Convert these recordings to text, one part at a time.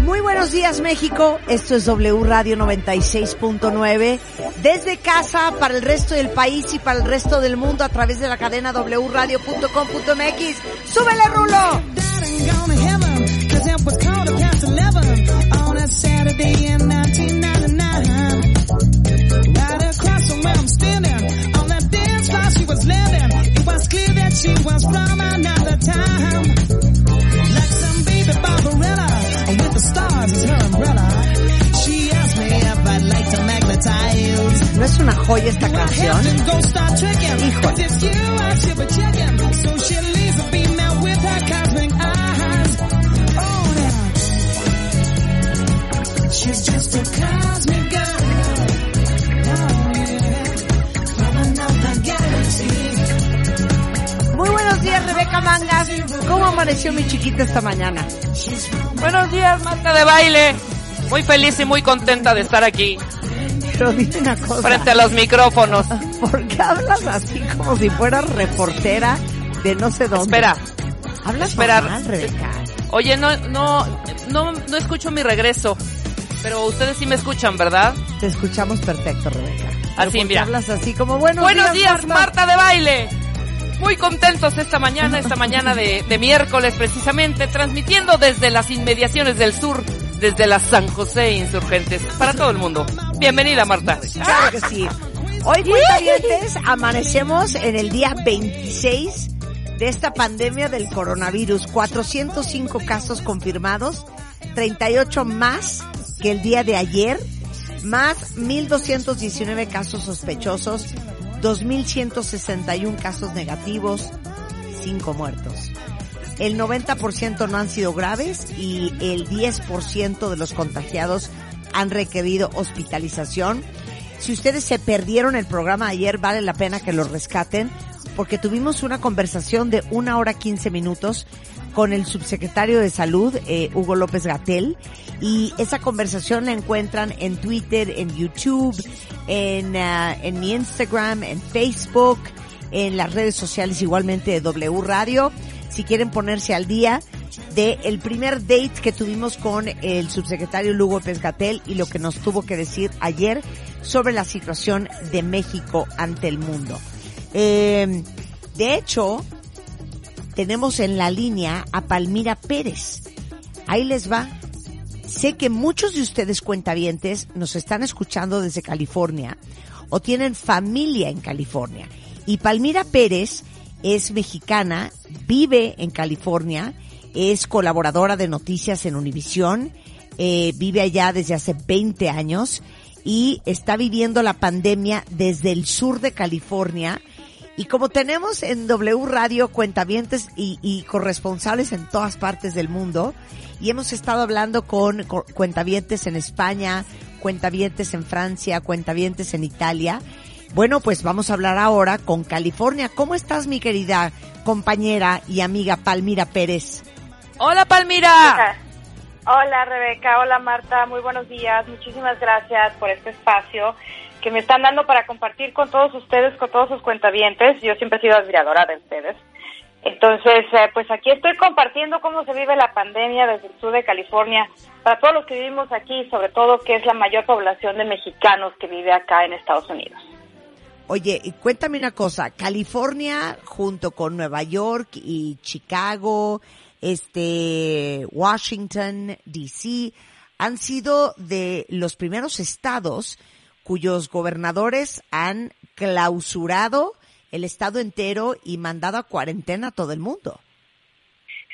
Muy buenos días México, esto es W Radio 96.9, desde casa para el resto del país y para el resto del mundo a través de la cadena wradio.com.mx. ¡Súbele Rulo! Oh, yeah. From another galaxy. Muy buenos días Rebeca Mangas, ¿cómo amaneció mi chiquita esta mañana? Buenos días, Marta de Baile. Muy feliz y muy contenta de estar aquí, Pero dime una cosa, frente a los micrófonos. ¿por qué hablas así como si fueras reportera de no sé dónde? Espera, Hablas espera. mal, Rebeca. oye, no, no, no, no escucho mi regreso, pero ustedes sí me escuchan, ¿verdad? Te escuchamos perfecto, Rebeca. Pero Así, ¿por qué mira. hablas así como buenos, Buenos días, Marta de Baile. Muy contentos esta mañana, esta mañana de, de miércoles precisamente, transmitiendo desde las inmediaciones del sur, desde la San José Insurgentes, para todo el mundo. Bienvenida, Marta. Claro que sí. Hoy, cuentavientes, amanecemos en el día 26 de esta pandemia del coronavirus. 405 casos confirmados, 38 más que el día de ayer, más 1.219 casos sospechosos, 2.161 casos negativos, 5 muertos. El 90% no han sido graves y el 10% de los contagiados han requerido hospitalización. Si ustedes se perdieron el programa ayer, vale la pena que lo rescaten porque tuvimos una conversación de una hora 15 minutos con el subsecretario de Salud, eh, Hugo López Gatel, y esa conversación la encuentran en Twitter, en YouTube, en, ah, en mi Instagram, en Facebook, en las redes sociales igualmente de W Radio. Si quieren ponerse al día de el primer date que tuvimos con el subsecretario Hugo López Gatel y lo que nos tuvo que decir ayer sobre la situación de México ante el mundo. Eh, de hecho, tenemos en la línea a Palmira Pérez. Ahí les va. Sé que muchos de ustedes cuentavientes nos están escuchando desde California o tienen familia en California. Y Palmira Pérez es mexicana, vive en California, es colaboradora de noticias en Univisión, eh, vive allá desde hace 20 años y está viviendo la pandemia desde el sur de California. Y como tenemos en W Radio cuentavientes y, y corresponsales en todas partes del mundo, y hemos estado hablando con, co- cuentavientes en España, cuentavientes en Francia, cuentavientes en Italia, bueno, pues vamos a hablar ahora con California. ¿Cómo estás, mi querida compañera y amiga Palmira Pérez? Hola, Palmira. Hola Rebeca, hola Marta, muy buenos días, muchísimas gracias por este espacio que me están dando para compartir con todos ustedes, con todos sus cuentavientes. Yo siempre he sido admiradora de ustedes. Entonces, eh, pues aquí estoy compartiendo cómo se vive la pandemia desde el sur de California, para todos los que vivimos aquí, sobre todo que es la mayor población de mexicanos que vive acá en Estados Unidos. Oye, y cuéntame una cosa, California junto con Nueva York y Chicago, este, Washington, DC, han sido de los primeros estados cuyos gobernadores han clausurado el estado entero y mandado a cuarentena a todo el mundo.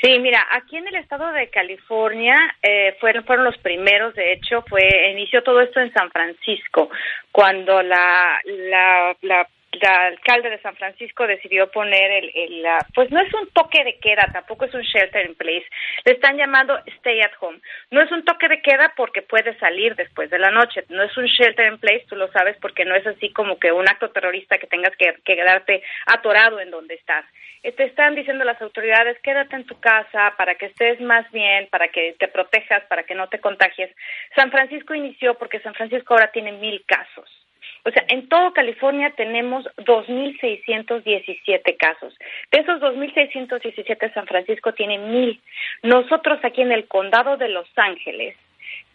Sí, mira, aquí en el estado de California eh, fueron, fueron los primeros, de hecho, fue inició todo esto en San Francisco, cuando la, la, la alcalde de San Francisco decidió poner el, el la- pues no es un toque de queda, tampoco es un shelter in place, le están llamando stay at home. No es un toque de queda porque puedes salir después de la noche, no es un shelter in place, tú lo sabes, porque no es así como que un acto terrorista que tengas que, que quedarte atorado en donde estás. Te están diciendo las autoridades, quédate en tu casa para que estés más bien, para que te protejas, para que no te contagies. San Francisco inició porque San Francisco ahora tiene mil casos. O sea, en todo California tenemos 2.617 casos. De esos 2.617, San Francisco tiene mil. Nosotros aquí en el condado de Los Ángeles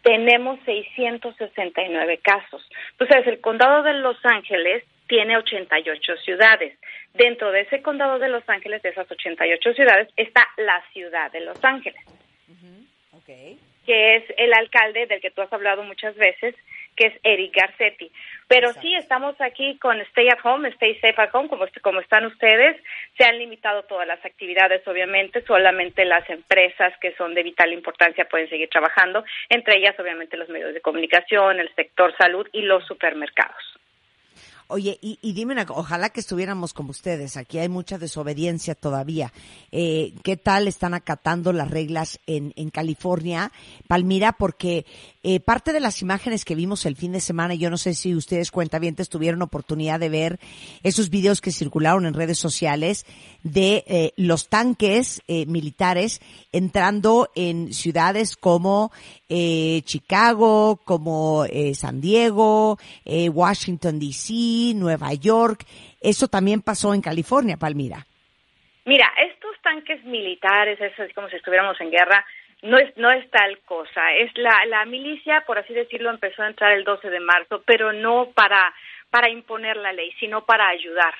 tenemos 669 casos. Entonces, el condado de Los Ángeles tiene 88 ciudades. Dentro de ese condado de Los Ángeles, de esas 88 ciudades, está la ciudad de Los Ángeles que es el alcalde del que tú has hablado muchas veces, que es Eric Garcetti. Pero sí, estamos aquí con Stay at Home, Stay Safe at Home, como, como están ustedes. Se han limitado todas las actividades, obviamente, solamente las empresas que son de vital importancia pueden seguir trabajando, entre ellas, obviamente, los medios de comunicación, el sector salud y los supermercados. Oye, y, y dime una ojalá que estuviéramos como ustedes. Aquí hay mucha desobediencia todavía. Eh, ¿Qué tal están acatando las reglas en, en California, Palmira? Porque eh, parte de las imágenes que vimos el fin de semana, yo no sé si ustedes cuentavientes tuvieron oportunidad de ver esos videos que circularon en redes sociales de eh, los tanques eh, militares entrando en ciudades como eh, Chicago, como eh, San Diego, eh, Washington D.C., Nueva York. Eso también pasó en California, Palmira. Mira, estos tanques militares, es como si estuviéramos en guerra, no es, no es tal cosa. Es la, la milicia, por así decirlo, empezó a entrar el 12 de marzo, pero no para, para imponer la ley, sino para ayudar.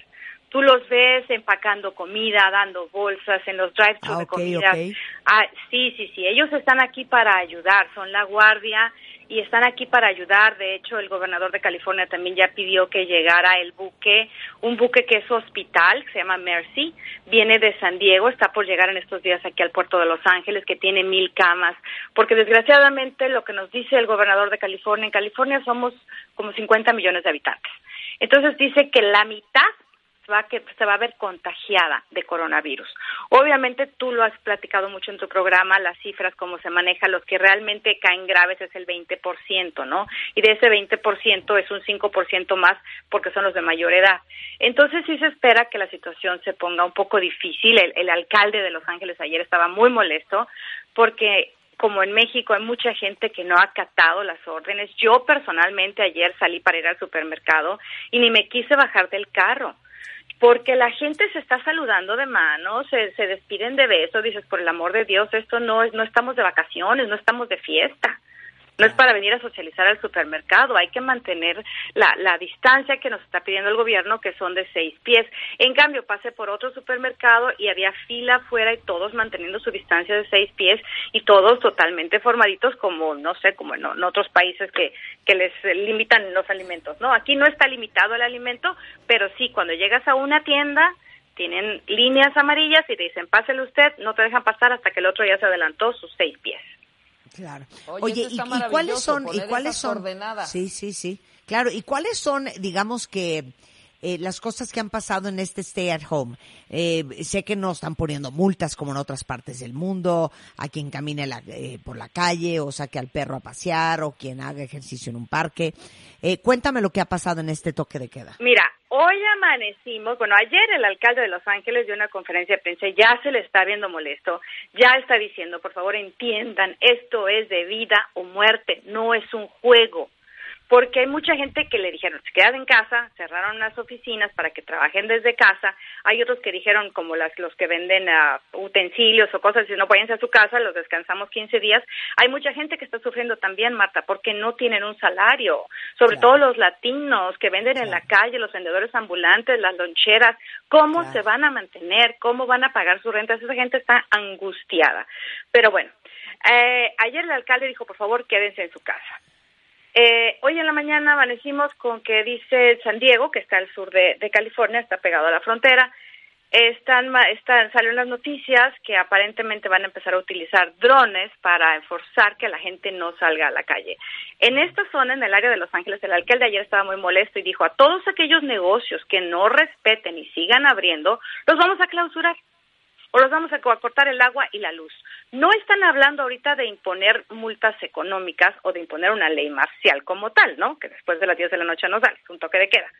Tú los ves empacando comida, dando bolsas en los drive-thru Ah, de comida. Ah, sí, sí, sí. Ellos están aquí para ayudar, son la guardia y están aquí para ayudar. De hecho, el gobernador de California también ya pidió que llegara el buque, un buque que es hospital, que se llama Mercy, viene de San Diego, está por llegar en estos días aquí al puerto de Los Ángeles, que tiene mil camas, porque desgraciadamente lo que nos dice el gobernador de California, en California somos como 50 millones de habitantes. Entonces dice que la mitad va, a que se va a ver contagiada de coronavirus. Obviamente tú lo has platicado mucho en tu programa, las cifras, cómo se maneja, los que realmente caen graves es el 20%, ¿no? Y de ese 20% es un 5% más porque son los de mayor edad. Entonces sí se espera que la situación se ponga un poco difícil. El, el alcalde de Los Ángeles ayer estaba muy molesto porque como en México hay mucha gente que no ha acatado las órdenes. Yo personalmente ayer salí para ir al supermercado y ni me quise bajar del carro porque la gente se está saludando de mano, se, se despiden de besos, dices, por el amor de Dios, esto no es, no estamos de vacaciones, no estamos de fiesta. No es para venir a socializar al supermercado, hay que mantener la, la distancia que nos está pidiendo el gobierno, que son de seis pies. En cambio, pasé por otro supermercado y había fila afuera y todos manteniendo su distancia de seis pies y todos totalmente formaditos como, no sé, como en, otros países que, que les limitan los alimentos. No, aquí no está limitado el alimento, pero sí, cuando llegas a una tienda, tienen líneas amarillas y te dicen, pásele usted, no te dejan pasar hasta que el otro ya se adelantó sus seis pies. Claro. Oye, y, y cuáles son y cuáles son coordenadas. Sí, sí, sí. Claro, y cuáles son, digamos que eh, las cosas que han pasado en este stay at home. Eh, sé que no están poniendo multas como en otras partes del mundo, a quien camine la- eh, por la calle o saque al perro a pasear o quien haga ejercicio en un parque. Eh, cuéntame lo que ha pasado en este toque de queda. Mira, hoy amanecimos, bueno, ayer el alcalde de Los Ángeles dio una conferencia de prensa, ya se le está viendo molesto, ya está diciendo, por favor entiendan, esto es de vida o muerte, no es un juego. Porque hay mucha gente que le dijeron, se quedan en casa, cerraron las oficinas para que trabajen desde casa. Hay otros que dijeron, como las, los que venden ah, utensilios o cosas, si no váyanse a su casa, los descansamos 15 días. Hay mucha gente que está sufriendo también, Marta, porque no tienen un salario. Sobre Claro. todo los latinos que venden en la calle, los vendedores ambulantes, las loncheras. ¿Cómo Claro. se van a mantener? ¿Cómo van a pagar sus rentas? Esa gente está angustiada. Pero bueno, eh, ayer el alcalde dijo, por favor, quédense en su casa. Eh, hoy en la mañana amanecimos con que dice San Diego, que está al sur de, California, está pegado a la frontera, están, están salieron las noticias que aparentemente van a empezar a utilizar drones para enforzar que la gente no salga a la calle. En esta zona, en el área de Los Ángeles, el alcalde ayer estaba muy molesto y dijo a todos aquellos negocios que no respeten y sigan abriendo, los vamos a clausurar o los vamos a co- a cortar el agua y la luz. No están hablando ahorita de imponer multas económicas o de imponer una ley marcial como tal, ¿no? Que después de las 10 de la noche nos dan, es un toque de queda.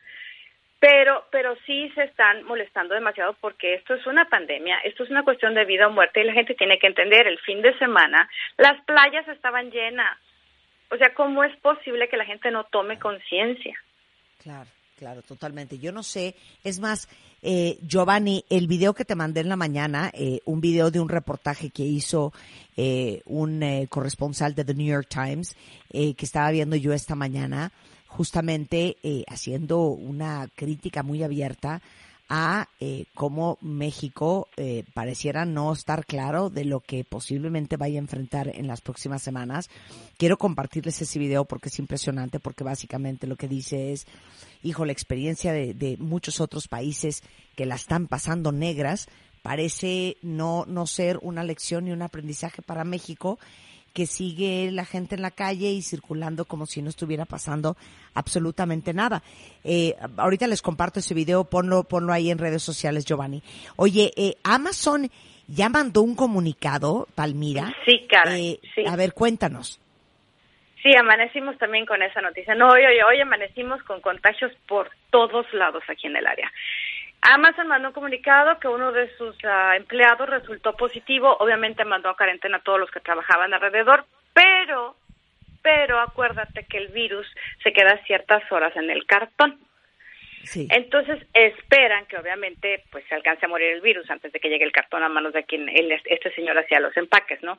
Pero, pero sí se están molestando demasiado porque esto es una pandemia, esto es una cuestión de vida o muerte y la gente tiene que entender, el fin de semana las playas estaban llenas. O sea, ¿cómo es posible que la gente no tome conciencia? Claro, claro, totalmente. Yo no sé, es más, eh, Giovanni, el video que te mandé en la mañana, eh, un video de un reportaje que hizo eh, un eh, corresponsal de The New York Times, eh, que estaba viendo yo esta mañana, justamente eh, haciendo una crítica muy abierta a eh, cómo México eh, pareciera no estar claro de lo que posiblemente vaya a enfrentar en las próximas semanas. Quiero compartirles ese video porque es impresionante, porque básicamente lo que dice es, hijo, la experiencia de, de muchos otros países que la están pasando negras parece no, no ser una lección ni un aprendizaje para México que sigue la gente en la calle y circulando como si no estuviera pasando absolutamente nada. Eh, ahorita les comparto ese video, ponlo, ponlo ahí en redes sociales, Giovanni. Oye, eh, Amazon ya mandó un comunicado, Palmira. Sí, caray, Eh, sí. A ver, cuéntanos. Sí, amanecimos también con esa noticia. No, hoy, hoy, hoy amanecimos con contagios por todos lados aquí en el área. Amazon mandó un comunicado que uno de sus ah, empleados resultó positivo. Obviamente mandó a cuarentena a todos los que trabajaban alrededor, pero, pero acuérdate que el virus se queda ciertas horas en el cartón. Sí. Entonces esperan que obviamente pues se alcance a morir el virus antes de que llegue el cartón a manos de quien él, este señor hacía los empaques, ¿no?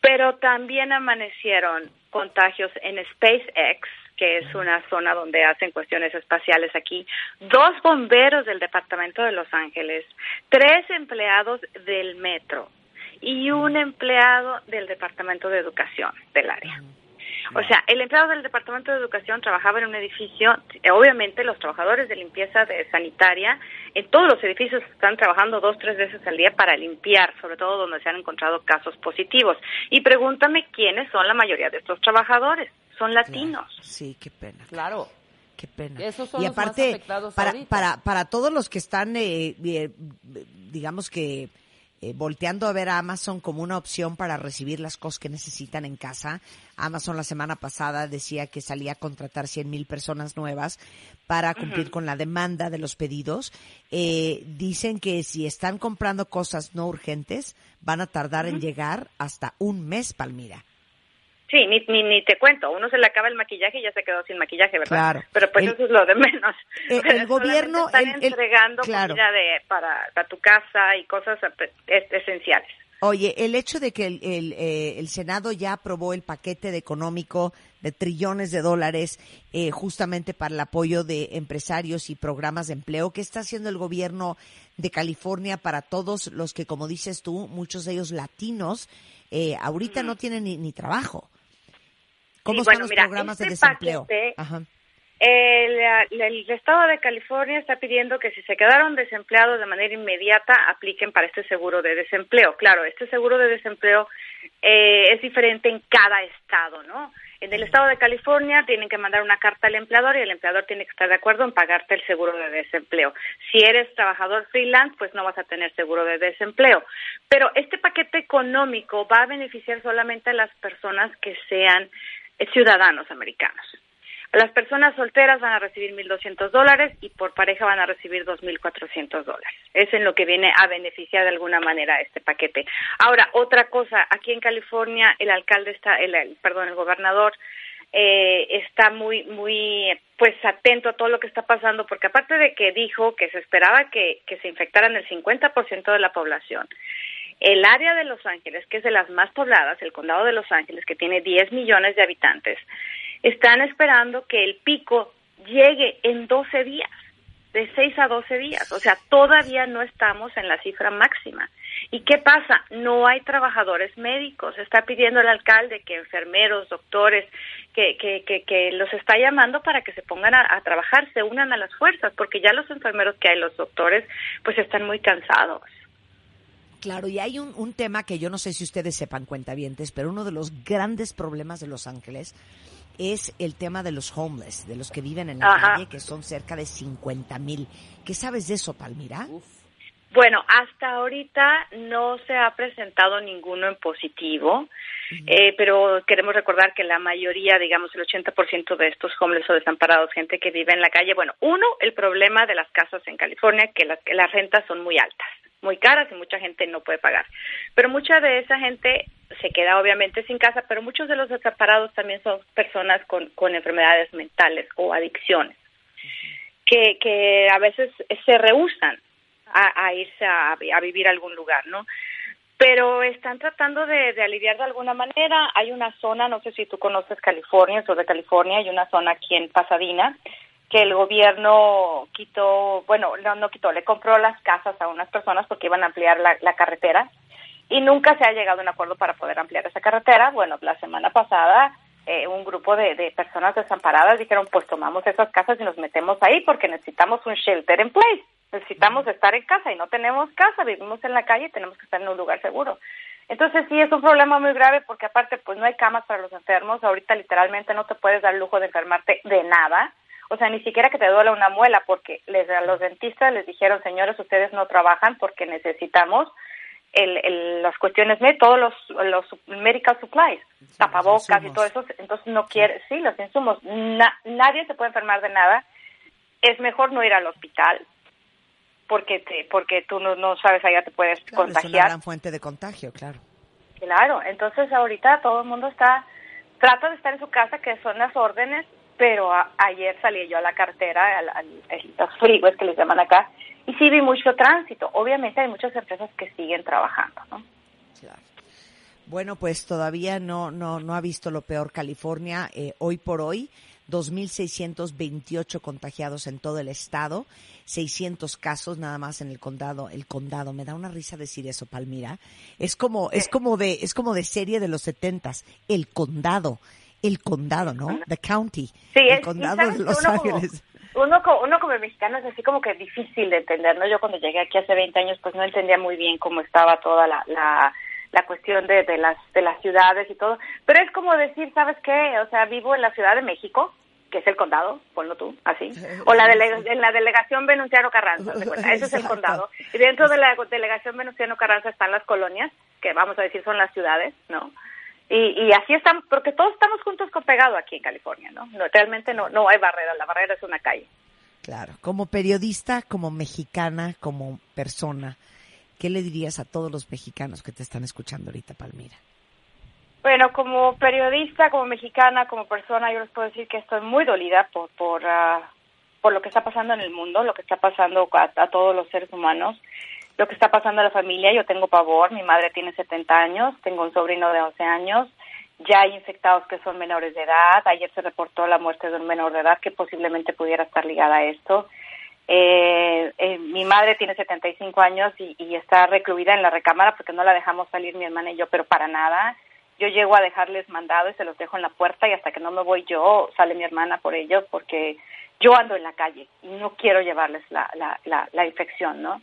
Pero también amanecieron contagios en SpaceX, que es una zona donde hacen cuestiones espaciales aquí, dos bomberos del departamento de Los Ángeles, tres empleados del metro y un empleado del departamento de educación del área. O sea, el empleado del Departamento de Educación trabajaba en un edificio, obviamente los trabajadores de limpieza de sanitaria, en todos los edificios están trabajando dos, tres veces al día para limpiar, sobre todo donde se han encontrado casos positivos. Y pregúntame quiénes son la mayoría de estos trabajadores. Son latinos. Sí, qué pena. Claro. Qué pena. Esos son y los más aparte, afectados para, ahorita. para, para todos los que están, eh, eh, digamos que, eh, volteando a ver a Amazon como una opción para recibir las cosas que necesitan en casa. Amazon la semana pasada decía que salía a contratar 100 mil personas nuevas para cumplir con la demanda de los pedidos. Eh, dicen que si están comprando cosas no urgentes, van a tardar en llegar hasta un mes, Palmira. Sí, ni, ni, ni te cuento. Uno se le acaba el maquillaje y ya se quedó sin maquillaje, ¿verdad? Claro. Pero pues El- eso es lo de menos. Eh, el gobierno, están el- entregando claro. comida de, para, para tu casa y cosas es- esenciales. Oye, el hecho de que eh, el Senado ya aprobó el paquete de económico de trillones de dólares eh, justamente para el apoyo de empresarios y programas de empleo, ¿qué está haciendo el gobierno de California para todos los que, como dices tú, muchos de ellos latinos, eh, ahorita no tienen ni, ni trabajo? ¿Cómo están bueno, los mira, programas de este desempleo? paquete- Ajá. El, el estado de California está pidiendo que si se quedaron desempleados de manera inmediata apliquen para este seguro de desempleo. Claro, este seguro de desempleo eh, es diferente en cada estado, ¿no? En el estado de California tienen que mandar una carta al empleador y el empleador tiene que estar de acuerdo en pagarte el seguro de desempleo. Si eres trabajador freelance, pues no vas a tener seguro de desempleo. Pero este paquete económico va a beneficiar solamente a las personas que sean ciudadanos americanos. Las personas solteras van a recibir 1.200 dólares y por pareja van a recibir 2.400 dólares. Es en lo que viene a beneficiar de alguna manera este paquete. Ahora, otra cosa, aquí en California el alcalde está, el, perdón, el gobernador eh, está muy, muy, pues atento a todo lo que está pasando, porque aparte de que dijo que se esperaba que, que se infectaran el 50% de la población, el área de Los Ángeles, que es de las más pobladas, el condado de Los Ángeles, que tiene 10 millones de habitantes, están esperando que el pico llegue en 12 días. de 6 a 12 días. O sea, todavía no estamos en la cifra máxima. ¿Y qué pasa? No hay trabajadores médicos. Está pidiendo el alcalde que enfermeros, doctores, que, que, que, que los está llamando para que se pongan a, a, trabajar, se unan a las fuerzas, porque ya los enfermeros que hay, los doctores, pues están muy cansados. Claro, y hay un, un tema que yo no sé si ustedes sepan cuentavientes, pero uno de los grandes problemas de Los Ángeles es el tema de los homeless, de los que viven en la Ajá. calle, que son cerca de 50 mil. ¿Qué sabes de eso, Palmira? Bueno, hasta ahorita no se ha presentado ninguno en positivo, eh, pero queremos recordar que la mayoría, digamos el 80% de estos homeless o desamparados, gente que vive en la calle, bueno, uno, el problema de las casas en California, que las, que las rentas son muy altas, muy caras y mucha gente no puede pagar. Pero mucha de esa gente se queda obviamente sin casa, pero muchos de los desamparados también son personas con, con enfermedades mentales o adicciones, que, que a veces se rehusan a, irse a, vivir a algún lugar, ¿no? Pero están tratando de, aliviar de alguna manera. Hay una zona, no sé si tú conoces California, sur de California, hay una zona aquí en Pasadena que el gobierno quitó, bueno, no, no quitó, le compró las casas a unas personas porque iban a ampliar la, la carretera y nunca se ha llegado a un acuerdo para poder ampliar esa carretera. Bueno, la semana pasada eh, un grupo de, de, personas desamparadas dijeron, pues tomamos esas casas y nos metemos ahí porque necesitamos un shelter en place, necesitamos estar en casa y no tenemos casa, vivimos en la calle y tenemos que estar en un lugar seguro. Entonces sí es un problema muy grave porque aparte pues no hay camas para los enfermos, ahorita literalmente no te puedes dar lujo de enfermarte de nada, o sea, ni siquiera que te duela una muela porque les, a los dentistas les dijeron, señores, ustedes no trabajan porque necesitamos el, el, las cuestiones todos los, los medical supplies, sí, tapabocas y todo eso, entonces no quiere, sí, los insumos, Na, nadie se puede enfermar de nada, es mejor no ir al hospital porque te, porque tú no, no sabes allá te puedes claro, contagiar. Es una gran fuente de contagio, claro. Claro, entonces ahorita todo el mundo está, trata de estar en su casa, que son las órdenes, pero a, ayer salí yo a la cartera, al, al, los freeways que les llaman acá, y sí vi mucho tránsito. Obviamente hay muchas empresas que siguen trabajando, ¿no? Claro. Bueno, pues todavía no, no, no ha visto lo peor California. Eh, hoy por hoy, 2.628 contagiados en todo el estado, 600 casos nada más en el condado. El condado, me da una risa decir eso, Palmira. Es como, es como de, es como de serie de los setentas. El condado, el condado, ¿no? The county. Sí, el es, condado de Los uno Ángeles. Como, uno, uno como mexicano es así como que difícil de entender, ¿no? Yo cuando llegué aquí hace 20 años, pues no entendía muy bien cómo estaba toda la, la la cuestión de, de las de las ciudades y todo, pero es como decir, ¿sabes qué? O sea, vivo en la Ciudad de México, que es el condado, ponlo tú, así, o la dele en la delegación Venustiano Carranza, ese es el condado, y dentro de la delegación Venustiano Carranza están las colonias, que vamos a decir son las ciudades, ¿no? Y, y así estamos, porque todos estamos juntos con pegado aquí en California, ¿no? no realmente no, no hay barrera, la barrera es una calle. Claro, como periodista, como mexicana, como persona, ¿qué le dirías a todos los mexicanos que te están escuchando ahorita, Palmira? Bueno, como periodista, como mexicana, como persona, yo les puedo decir que estoy muy dolida por por, uh, por lo que está pasando en el mundo, lo que está pasando a, todos los seres humanos, lo que está pasando a la familia. Yo tengo pavor, mi madre tiene 70 años, tengo un sobrino de 11 años, ya hay infectados que son menores de edad. Ayer se reportó la muerte de un menor de edad que posiblemente pudiera estar ligada a esto. Eh, eh, mi madre tiene 75 años y, y está recluida en la recámara porque no la dejamos salir mi hermana y yo, pero para nada. Yo llego a dejarles mandado y se los dejo en la puerta y hasta que no me voy yo sale mi hermana por ellos porque yo ando en la calle y no quiero llevarles la, la, la, la infección, ¿no?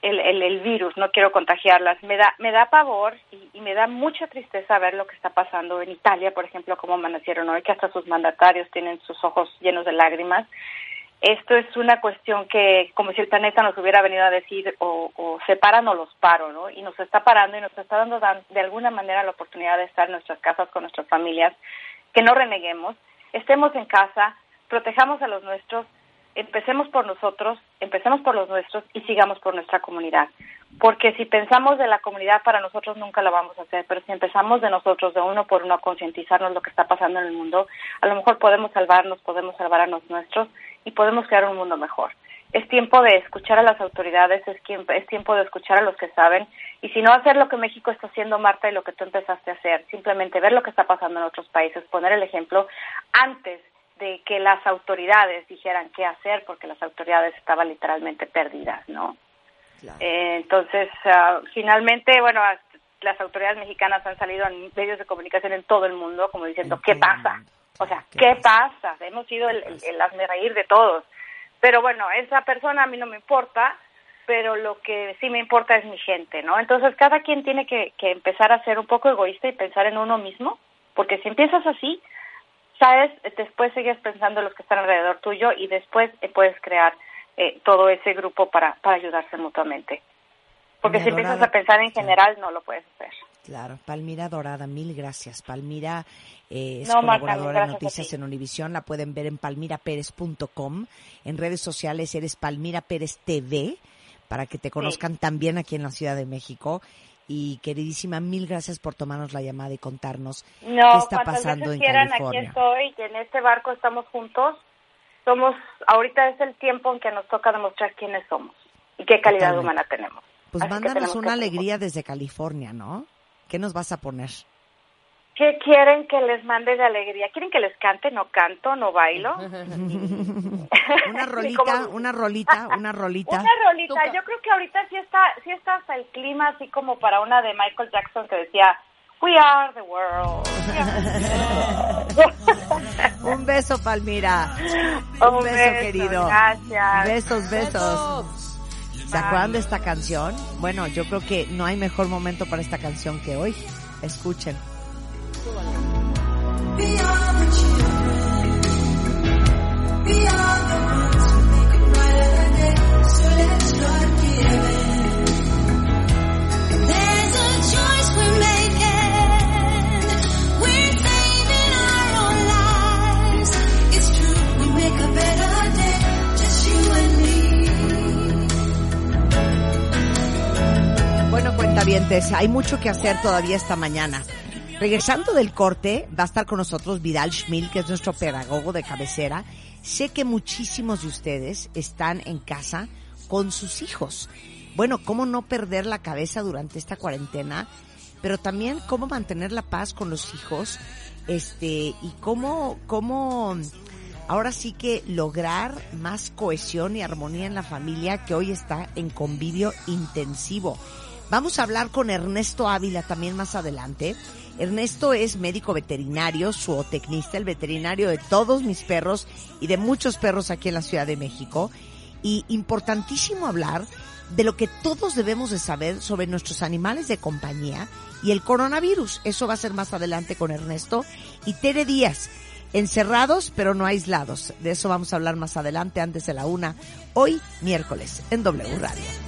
El, el, virus, no quiero contagiarlas. Me da, me da pavor y, y, me da mucha tristeza ver lo que está pasando en Italia, por ejemplo, cómo amanecieron hoy, que hasta sus mandatarios tienen sus ojos llenos de lágrimas esto es una cuestión que, como si el planeta nos hubiera venido a decir, o, o se paran o los paro, ¿no? Y nos está parando y nos está dando de alguna manera la oportunidad de estar en nuestras casas con nuestras familias, que no reneguemos, estemos en casa, protejamos a los nuestros, empecemos por nosotros, empecemos por los nuestros y sigamos por nuestra comunidad. Porque si pensamos de la comunidad para nosotros nunca lo vamos a hacer, pero si empezamos de nosotros, de uno por uno, a concientizarnos lo que está pasando en el mundo, a lo mejor podemos salvarnos, podemos salvar a los nuestros y podemos crear un mundo mejor. Es tiempo de escuchar a las autoridades, es, es tiempo de escuchar a los que saben y si no hacer lo que México está haciendo, Marta, y lo que tú empezaste a hacer, simplemente ver lo que está pasando en otros países, poner el ejemplo antes de que las autoridades dijeran qué hacer porque las autoridades estaban literalmente perdidas, ¿no? Eh, entonces, ah, finalmente, bueno, las autoridades mexicanas han salido en medios de comunicación en todo el mundo como diciendo, ¿qué pasa? O sea, ¿qué, pasa? Hemos sido el, el, el reír de todos. Pero bueno, esa persona a mí no me importa, pero lo que sí me importa es mi gente, ¿no? Entonces cada quien tiene que, que empezar a ser un poco egoísta y pensar en uno mismo, porque si empiezas así, sabes, después sigues pensando en los que están alrededor tuyo y después eh, puedes crear eh, todo ese grupo para, para ayudarse mutuamente. Porque si empiezas a pensar en general, no lo puedes hacer. Claro, Palmira Dorada, mil gracias. Palmira eh, es colaboradora de Noticias en Univisión, la pueden ver en palmiraperez.com. En redes sociales eres Palmira Pérez TV, para que te conozcan también aquí en la Ciudad de México. Y queridísima, mil gracias por tomarnos la llamada y contarnos qué está pasando en quieran, California. Aquí estoy, y en este barco estamos juntos. Somos, ahorita es el tiempo en que nos toca demostrar quiénes somos y qué calidad humana tenemos. Pues mándanos una alegría desde California, ¿no? ¿Qué nos vas a poner? ¿Qué quieren que les mande de alegría? ¿Quieren que les cante? No canto, no bailo. una rolita, una rolita, una rolita. Una rolita. Yo creo que ahorita sí está, sí está hasta el clima así como para una de Michael Jackson que decía We are the world. Un beso, Palmira. Un, beso, querido. Gracias. Besos, besos. ¿Se acuerdan de esta canción? Bueno, yo creo que no hay mejor momento para esta canción que hoy. Escuchen. Bueno, cuentavientes, hay mucho que hacer todavía esta mañana. Regresando del corte, va a estar con nosotros Vidal Schmil, que es nuestro pedagogo de cabecera. Sé que muchísimos de ustedes están en casa con sus hijos. Bueno, ¿cómo no perder la cabeza durante esta cuarentena? Pero también cómo mantener la paz con los hijos, este, y cómo, cómo, ahora sí que lograr más cohesión y armonía en la familia que hoy está en convivio intensivo. Vamos a hablar con Ernesto Ávila también más adelante. Ernesto es médico veterinario, zootecnista, el veterinario de todos mis perros y de muchos perros aquí en la Ciudad de México. Y importantísimo hablar de lo que todos debemos de saber sobre nuestros animales de compañía y el coronavirus. Eso va a ser más adelante con Ernesto. Y Tere Díaz, encerrados pero no aislados. De eso vamos a hablar más adelante, antes de la una, hoy miércoles, en W Radio.